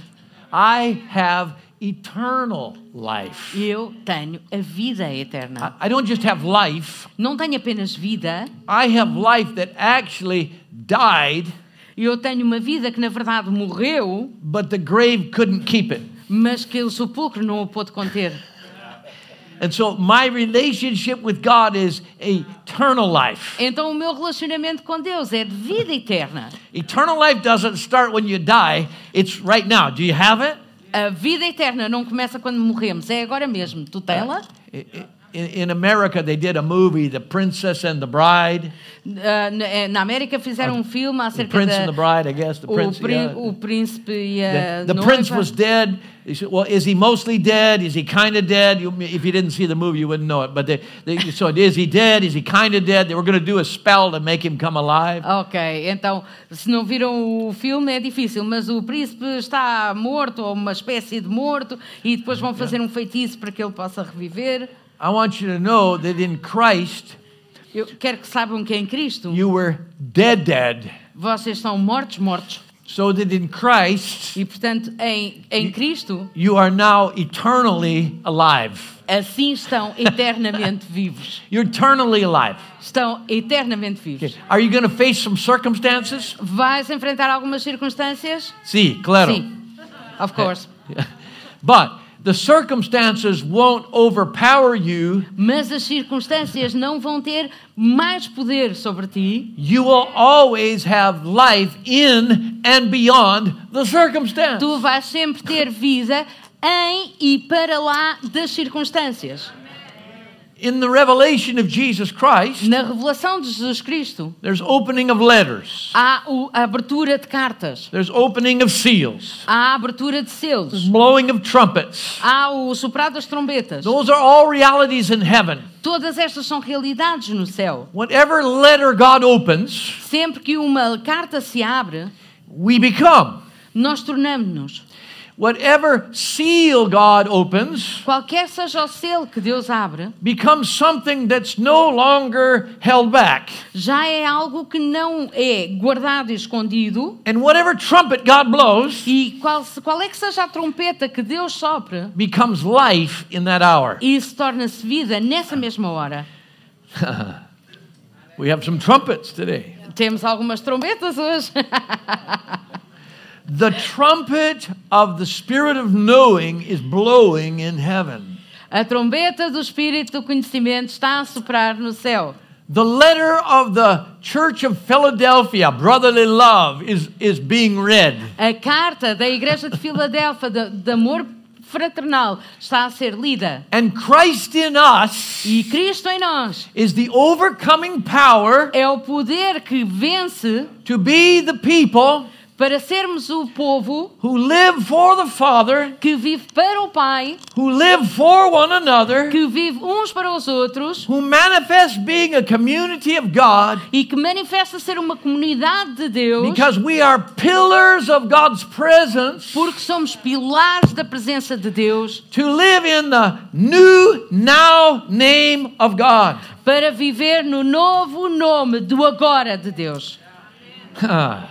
I have eternal life. Eu tenho a vida eterna. I don't just have life, Não tenho apenas vida, I have life that actually died, eu tenho uma vida que na verdade morreu, but the grave couldn't keep it. mas que o sepulcro não o pôde conter. And so my relationship with God is eternal life. Então o meu relacionamento com Deus é de vida eterna. Eternal life doesn't start when you die, it's right now. Do you have it? A vida eterna não começa quando morremos, é agora mesmo. Tu tens-la? I- I- In, America, they did a movie, The Princess and the Bride. Ah, na, América fizeram um filme The acerca Prince da, and the Bride, I guess. The o, Prince. prin- yeah. o príncipe e a The, the prince was dead. Said, well, is he mostly dead? Is he kind of dead? You, if you didn't see the movie, you wouldn't know it. But they, they, so is he dead? Is he kind of dead? They were going to do a spell to make him come alive. Ok, então, se não viram o filme é difícil, mas o príncipe está morto, ou uma espécie de morto, e depois vão fazer um feitiço para que ele possa reviver. I want you to know that in Christ, Eu quero que saibam que em Cristo you were dead, dead. vocês são mortos, mortos. So that in Christ, E portanto, em, em Cristo, you are now eternally alive. assim estão eternamente vivos. You're eternally alive. Estão eternamente vivos. Okay. Are you going to face some circumstances? Vais enfrentar algumas circunstâncias? Sí, claro. Sim, of course. But the circumstances won't overpower you. Mas as circunstâncias não vão ter mais poder sobre ti. You will always have life in and beyond the circumstance. Tu vais sempre ter vida em e para lá das circunstâncias. In the revelation of Jesus Christ, Na revelação de Jesus Cristo, there's opening of letters. há o- a abertura de cartas, There's opening of seals. há a abertura de selos, Blowing of trumpets. há o soprar das trombetas. Those are all realities in heaven. Todas estas são realidades no céu. Whatever letter God opens, Sempre que uma carta se abre, we become. nós tornamos-nos. Whatever seal God opens Qualquer seja o selo que Deus abre, becomes something that's no longer held back. já é algo que não é guardado e escondido. And whatever trumpet God blows E qual, se- qual é que seja a trompeta que Deus sopre, becomes life in that hour. isso torna-se vida nessa mesma hora. We have some trumpets today. Temos algumas trombetas hoje. The trumpet of the Spirit of knowing is blowing in heaven. A trombeta do Espírito do Conhecimento está a soprar no céu. The letter of the Church of Philadelphia, brotherly love, is, is being read. A carta da Igreja de Filadélfia de, de amor fraternal está a ser lida. And Christ in us E Cristo em nós is the overcoming power é o poder que vence to be the people para sermos o povo who live for the Father, que vive para o Pai, who live for one another, que vive uns para os outros who manifest being a community of God e que manifesta ser uma comunidade de Deus, because we are pillars of God's presence porque somos pilares da presença de Deus, to live in the new now name of God. para viver no novo nome do agora de Deus.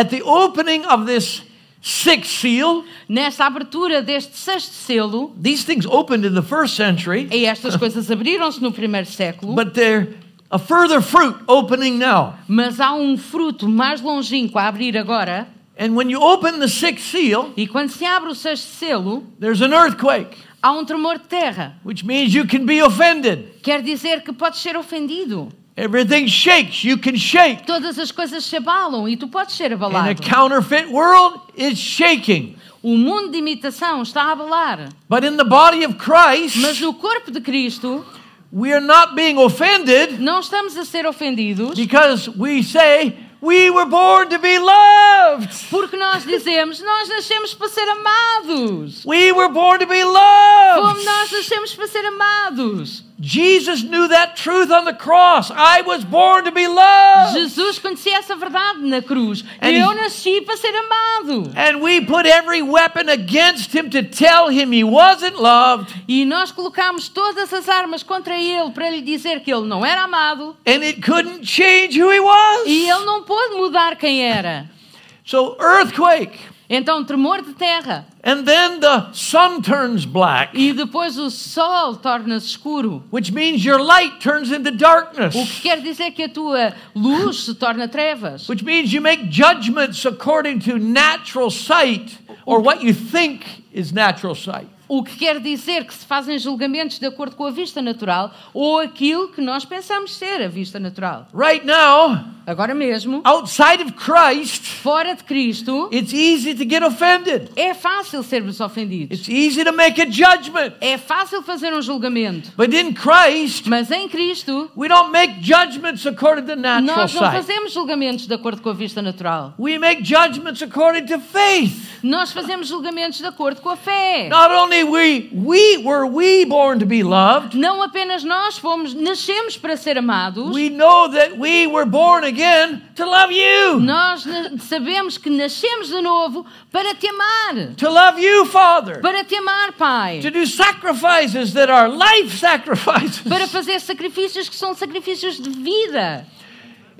At the opening of this sixth seal, Nesta abertura deste sexto selo, these things opened in the first century, e estas coisas abriram-se no primeiro século, but they're a further fruit opening now. mas há um fruto mais longínquo a abrir agora, And when you open the sixth seal, e quando se abre o sexto selo, there's an earthquake, há um tremor de terra. which means you can be offended. Quer dizer que podes ser ofendido. Everything shakes, you can shake. Todas as coisas se abalam e tu podes ser And a counterfeit world is shaking. O mundo de imitação está a abalar. But in the body of Christ, Mas no corpo de Cristo, we are not being offended Não estamos a ser ofendidos because we say we were born to be loved. porque nós dizemos nós nascemos para ser amados. We were born to be Como loved. nós nascemos para ser amados. Jesus knew that truth on the cross. I was born to be loved. Jesus conhecia essa verdade na cruz. And Eu nasci para ser amado. And we put every weapon against him to tell him he wasn't loved. E nós colocámos todas as armas contra ele para lhe dizer que ele não era amado And it couldn't change who he was. e ele não pôde mudar quem era. So, earthquake. Então, tremor de terra. And then the sun turns black, E depois o sol torna-se escuro. which means your light turns into darkness, O que quer dizer que a tua luz se torna trevas. which means you make judgments according to natural sight or what you think is natural sight. O que quer dizer que se fazem julgamentos de acordo com a vista natural ou aquilo que nós pensamos ser a vista natural. Right now, Agora mesmo, outside of Christ, fora de Cristo, it's easy to get offended. é fácil sermos ofendidos. It's easy to make a judgment. É fácil fazer um julgamento. But in Christ, Mas em Cristo, we don't make judgments according to natural nós não fazemos julgamentos de acordo com a vista natural. We make judgments according to faith. Nós fazemos julgamentos de acordo com a fé. Not only we we were we born to be loved, Não apenas nós fomos, nascemos para ser amados, we know that we were born again to love you. nós sabemos que nascemos de novo para te amar. To love you, Father. Para te amar, Pai. To do sacrifices that are life sacrifices. Para fazer sacrifícios que são sacrifícios de vida.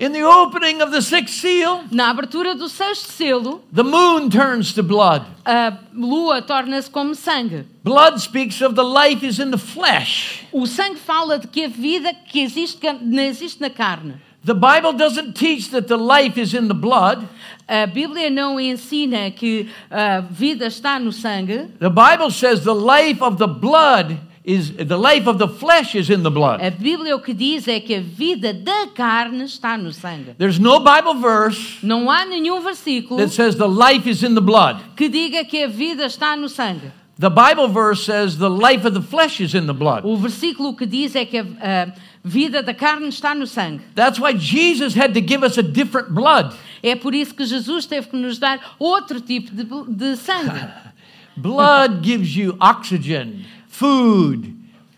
In the opening of the sixth seal, Na abertura do sexto selo, the moon turns to blood. a lua torna-se como sangue. Blood speaks of the life is in the flesh. O sangue fala de que a vida que existe, que não existe na carne. The Bible doesn't teach that the life is in the blood. A Bíblia não ensina que a vida está no sangue. The Bible says the life of the blood is the life of the flesh is in the blood. A Bíblia o que diz é que a vida da carne está no sangue. There's no Bible verse Não há nenhum versículo that says the life is in the blood. que diga que a vida está no sangue. The Bible verse says the life of the flesh is in the blood. O versículo que diz é que a, a vida da carne está no sangue. That's why Jesus had to give us a different blood. É por isso que Jesus teve que nos dar outro tipo de, de sangue. Blood gives you oxygen, food,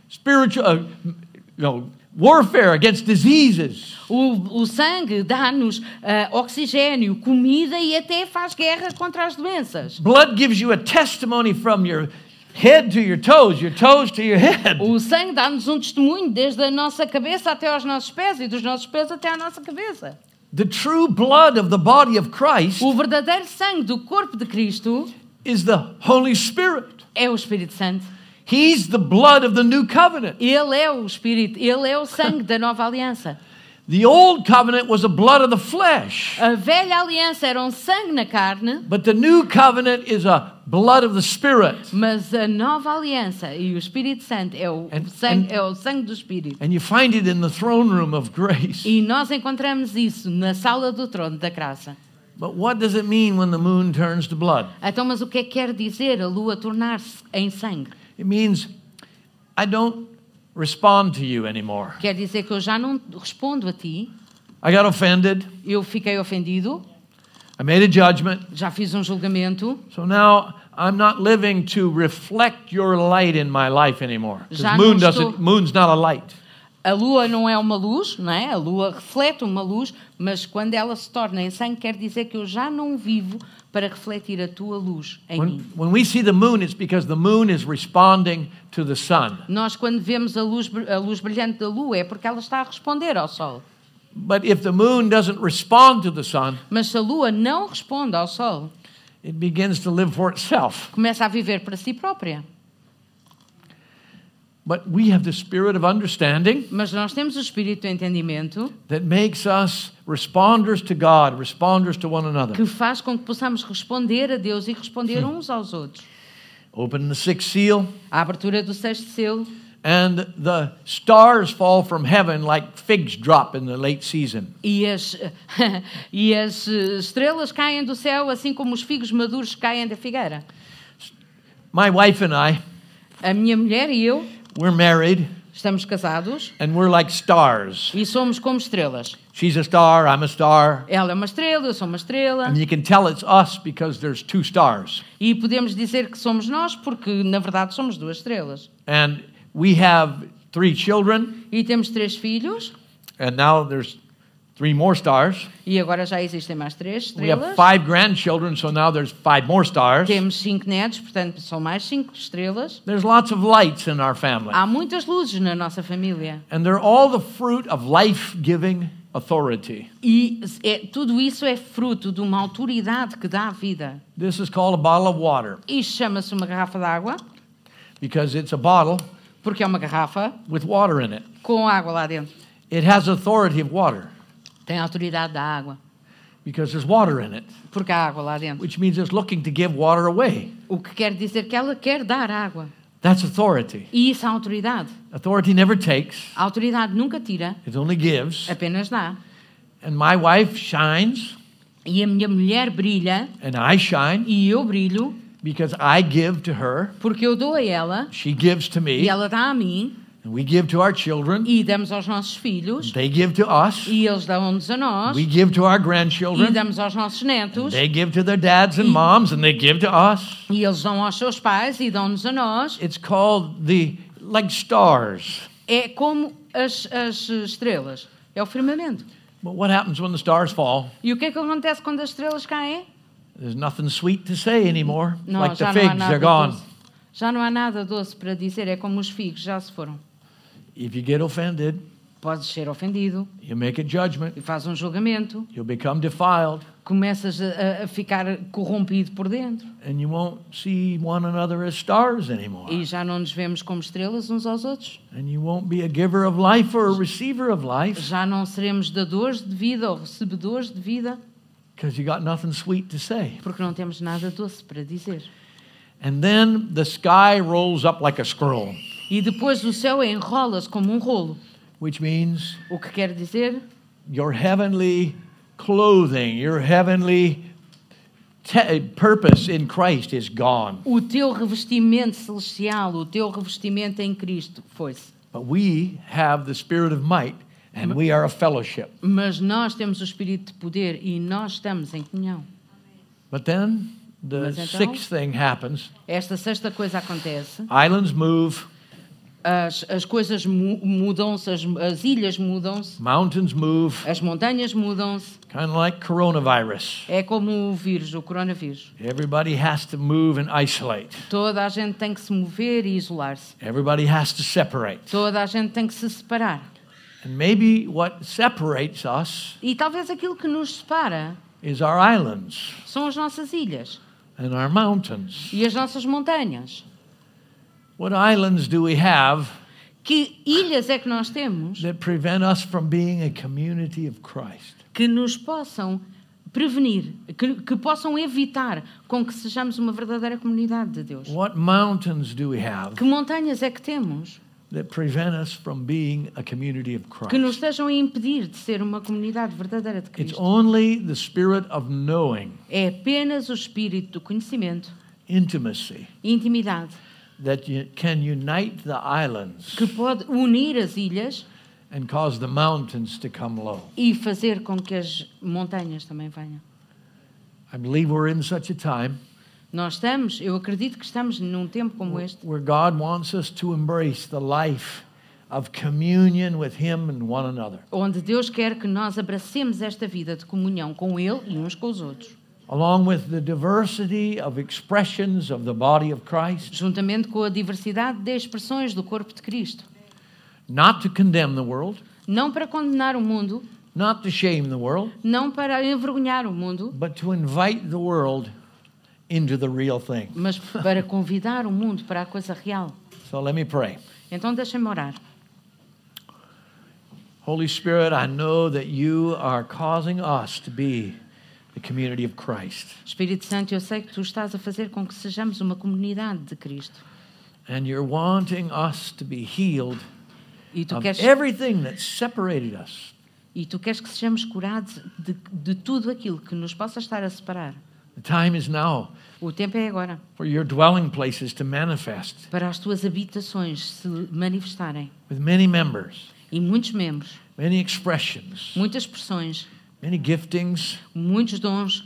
spiritual, uh, you know, warfare against diseases. O, o sangue dá-nos ah, oxigênio, comida e até faz guerra contra as doenças. Blood gives you a testimony from your head to your toes, your toes to your head. O sangue dá-nos um testemunho desde a nossa cabeça até aos nossos pés e dos nossos pés até à nossa cabeça. The true blood of the body of Christ O verdadeiro sangue do corpo de Cristo is the Holy Spirit. é o Espírito Santo. He's the blood of the new covenant. Ele é o Espírito, ele é o sangue da nova aliança. The old covenant was the blood of the flesh, A velha aliança era um sangue na carne, but the new covenant is a blood of the Spirit. mas a nova aliança e o Espírito Santo é o, And- sangue, and- é o sangue do Espírito. And you find it in the throne room of grace. E nós encontramos isso na sala do trono da graça. But what does it mean when the moon turns to blood? Então, mas o que é que quer dizer a lua tornar-se em sangue? It means I don't respond to you anymore. Quer dizer que eu já não respondo a ti, I got offended. eu fiquei ofendido, I made a judgment. já fiz um julgamento, So now I'm not living to reflect your light in my life anymore. moon doesn't moon's not a light. A lua não é uma luz, não é? A lua reflete uma luz, mas quando ela se torna em sangue, quer dizer que eu já não vivo para refletir a tua luz em When, mim. when we see the moon, it's because the moon is responding to the sun. Nós, quando vemos a luz, a luz brilhante da lua, é porque ela está a responder ao sol. But if the moon doesn't respond to the sun, Mas se a lua não responde ao sol, it begins to live for itself. começa a viver para si própria. But we have the spirit of understanding Mas nós temos o espírito do entendimento that makes us responders to God, responders to one another. que faz com que possamos responder a Deus e responder uns aos outros. Open the sixth seal, A abertura do sexto selo and the stars fall from heaven like figs drop in the late season. e as, e as estrelas caem do céu, assim como os figos maduros caem da figueira. My wife and I, A minha mulher e eu, we're married. Estamos casados and we're like stars. e somos como estrelas. She's a star, I'm a star. Ela é uma estrela, eu sou uma estrela. And you can tell it's us because there's two stars. E podemos dizer que somos nós porque, na verdade, somos duas estrelas. And we have three children, E temos três filhos and now there's three more stars. e agora já existem mais três We have estrelas. five grandchildren, so now there's five more stars. Temos cinco netos, portanto, são mais cinco estrelas. There's lots of lights in our family. Há muitas luzes na nossa família. And they're all the fruit of life giving authority. E é- tudo isso é fruto de uma autoridade que dá a vida. This is called a bottle of water Isto chama-se uma garrafa de água, because it's a bottle porque é uma garrafa with water in it. com água lá dentro. It has authority of water Tem a autoridade da água, because there's water in it, porque há água lá dentro. which means it's looking to give water away. O que quer dizer que ela quer dar água. That's authority. E isso é autoridade. Authority never takes, A autoridade nunca tira, it only gives. apenas dá. And my wife shines E a minha mulher brilha and I shine e eu brilho because I give to her, porque eu dou a ela she gives to e me, ela dá a mim we give to our children, e damos aos nossos filhos they give to us, e eles dão-nos a nós we give to our e grandchildren, damos aos nossos netos they give to their dads and moms, and they give to us. e eles dão aos seus pais e dão-nos a nós. It's called the like stars. É como as, as estrelas. É o firmamento. But what happens when the stars fall? E o que é que acontece quando as estrelas caem? There's nothing sweet to say anymore. Não, like the figs, they're gone. doce. Já não há nada doce para dizer. É como os figos, já se foram. If you get offended, Podes ser ofendido you make a judgment, e faz um julgamento. you'll become defiled, Começas a, a ficar corrompido por dentro. and you won't see one another as stars anymore. E já não nos vemos como estrelas uns aos outros. And you won't be a giver of life or a receiver of life Já não seremos dadores de vida ou recebedores de vida. because you got nothing sweet to say. Porque não temos nada doce para dizer. And then the sky rolls up like a scroll, E depois o céu enrola-se como um rolo. which means O que quer dizer your heavenly clothing, your heavenly purpose in Christ is gone. o teu revestimento celestial, o teu revestimento em Cristo foi-se. But we have the spirit of might and we are a fellowship. Mas nós temos o espírito de poder e nós estamos em comunhão. But then the então? sixth thing happens Esta sexta coisa acontece. islands move, As, as coisas mu- mudam-se, as, as ilhas mudam-se, mountains move, as montanhas mudam-se. kind of like coronavirus. É como o vírus, o coronavírus. Everybody has to move and isolate, Toda a gente tem que se mover e isolar-se. everybody has to separate. Toda a gente tem que se separar. And maybe what separates us E talvez aquilo que nos separa is our islands são as nossas ilhas and our mountains. e as nossas montanhas. What islands do we have Que ilhas é que nós temos that prevent us from being a community of Christ? que nos possam prevenir, que, que possam evitar com que sejamos uma verdadeira comunidade de Deus? What mountains do we have Que montanhas é que temos that prevent us from being a community of que nos Christ? estejam a impedir de ser uma comunidade verdadeira de It's Cristo? only the spirit of knowing, É apenas o espírito do conhecimento intimacy, intimidade that you can unite the islands que pode unir as ilhas and cause the mountains to come low. e fazer com que as montanhas também venham. I believe we're in such a time Nós estamos, eu acredito que estamos num tempo como este, where God wants us to embrace the life of communion with Him and one another, onde Deus quer que nós abracemos esta vida de comunhão com Ele e uns com os outros, along with the diversity of expressions of the body of Christ, juntamente com a diversidade de expressões do corpo de Cristo. not to condemn the world, Não para condenar o mundo, not to shame the world, não para envergonhar o mundo, but to invite the world into the real thing. mas para convidar o mundo para a coisa real. So let me pray. Então deixem-me orar. Holy Spirit, I know that you are causing us to be the community of Christ. Espírito Santo, eu sei que tu estás a fazer com que sejamos uma comunidade de Cristo. And you're wanting us to be healed E tu of queres, everything that separated us e tu queres que sejamos curados de, de tudo aquilo que nos possa estar a separar. The time is now O tempo é agora for your dwelling places to manifest para as tuas habitações se manifestarem. with many members, E muitos membros, many expressions, muitas expressões, many giftings, muitos dons,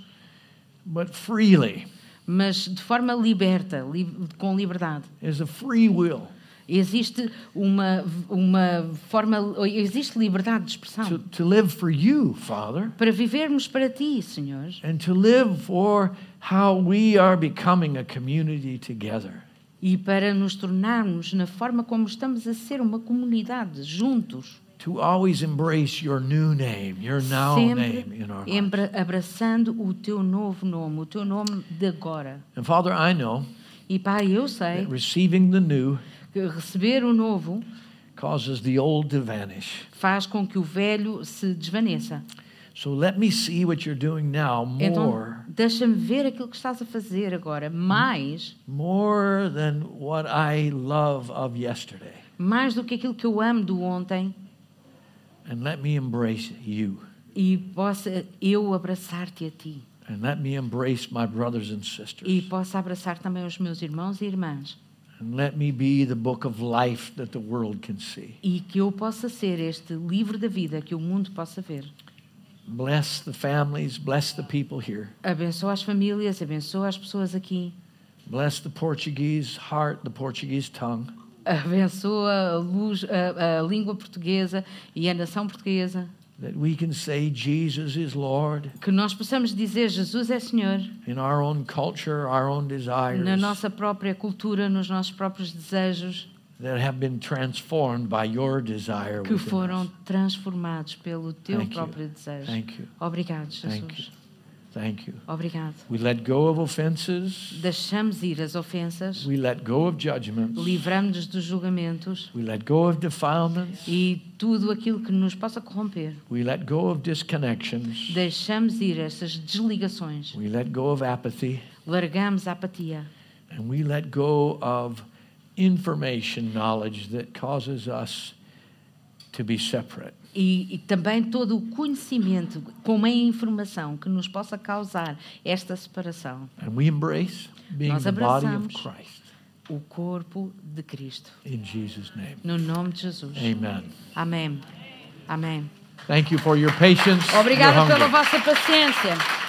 but freely. mas de forma liberta, li- com liberdade. There's a free will Existe uma, uma forma, existe liberdade de to, expressão to live for you, Father, para vivermos para ti, Senhor, and to live for how we are becoming a community together. e para nos tornarmos na forma como estamos a ser uma comunidade juntos, To always embrace your new name, your now sempre name in our lives. abraçando o teu novo nome, o teu nome de agora. And Father, I know E Pai, eu sei that receiving the new que receber o novo causes the old to vanish. faz com que o velho se desvaneça. So let me see what you're doing now Então, more, deixa-me ver aquilo que estás a fazer agora, mais, more than what I love of yesterday. mais do que aquilo que eu amo do ontem, And let me embrace you. e possa eu abraçar-te a ti. And let me embrace my brothers and E sisters. possa abraçar também os meus irmãos e irmãs. And let me be the book of life that the world can see. E que eu possa ser este livro da vida que o mundo possa ver. Bless the families, bless the people here. Abençoa as famílias, abençoa as pessoas aqui. Bless the Portuguese heart, the Portuguese tongue. Abençoa a, luz, a, a língua portuguesa e a nação portuguesa. That we can say Jesus is Lord Que nós possamos dizer Jesus é Senhor in our own culture, our own desires na nossa própria cultura, nos nossos próprios desejos, that have been transformed by your desire. que foram transformados pelo teu Thank you. próprio desejo. Thank you. Obrigado, you. Jesus. Thank you. Obrigado. We let go of offenses. Deixamos ir as ofensas, We let go of judgments. livramos-nos dos julgamentos We let go of defilements. e tudo aquilo que nos possa corromper. We let go of disconnections. Deixamos ir essas desligações, We let go of apathy. largamos a apatia And we let go of information knowledge that causes us to be separate. E, e também todo o conhecimento, como é a informação que nos possa causar esta separação. And we embrace being Nós the body of abraçamos. Christ. O corpo de Cristo. In Jesus' name. No nome de Jesus. Amen. Amém. Amém. Thank you for your patience. your Obrigada pela vossa paciência.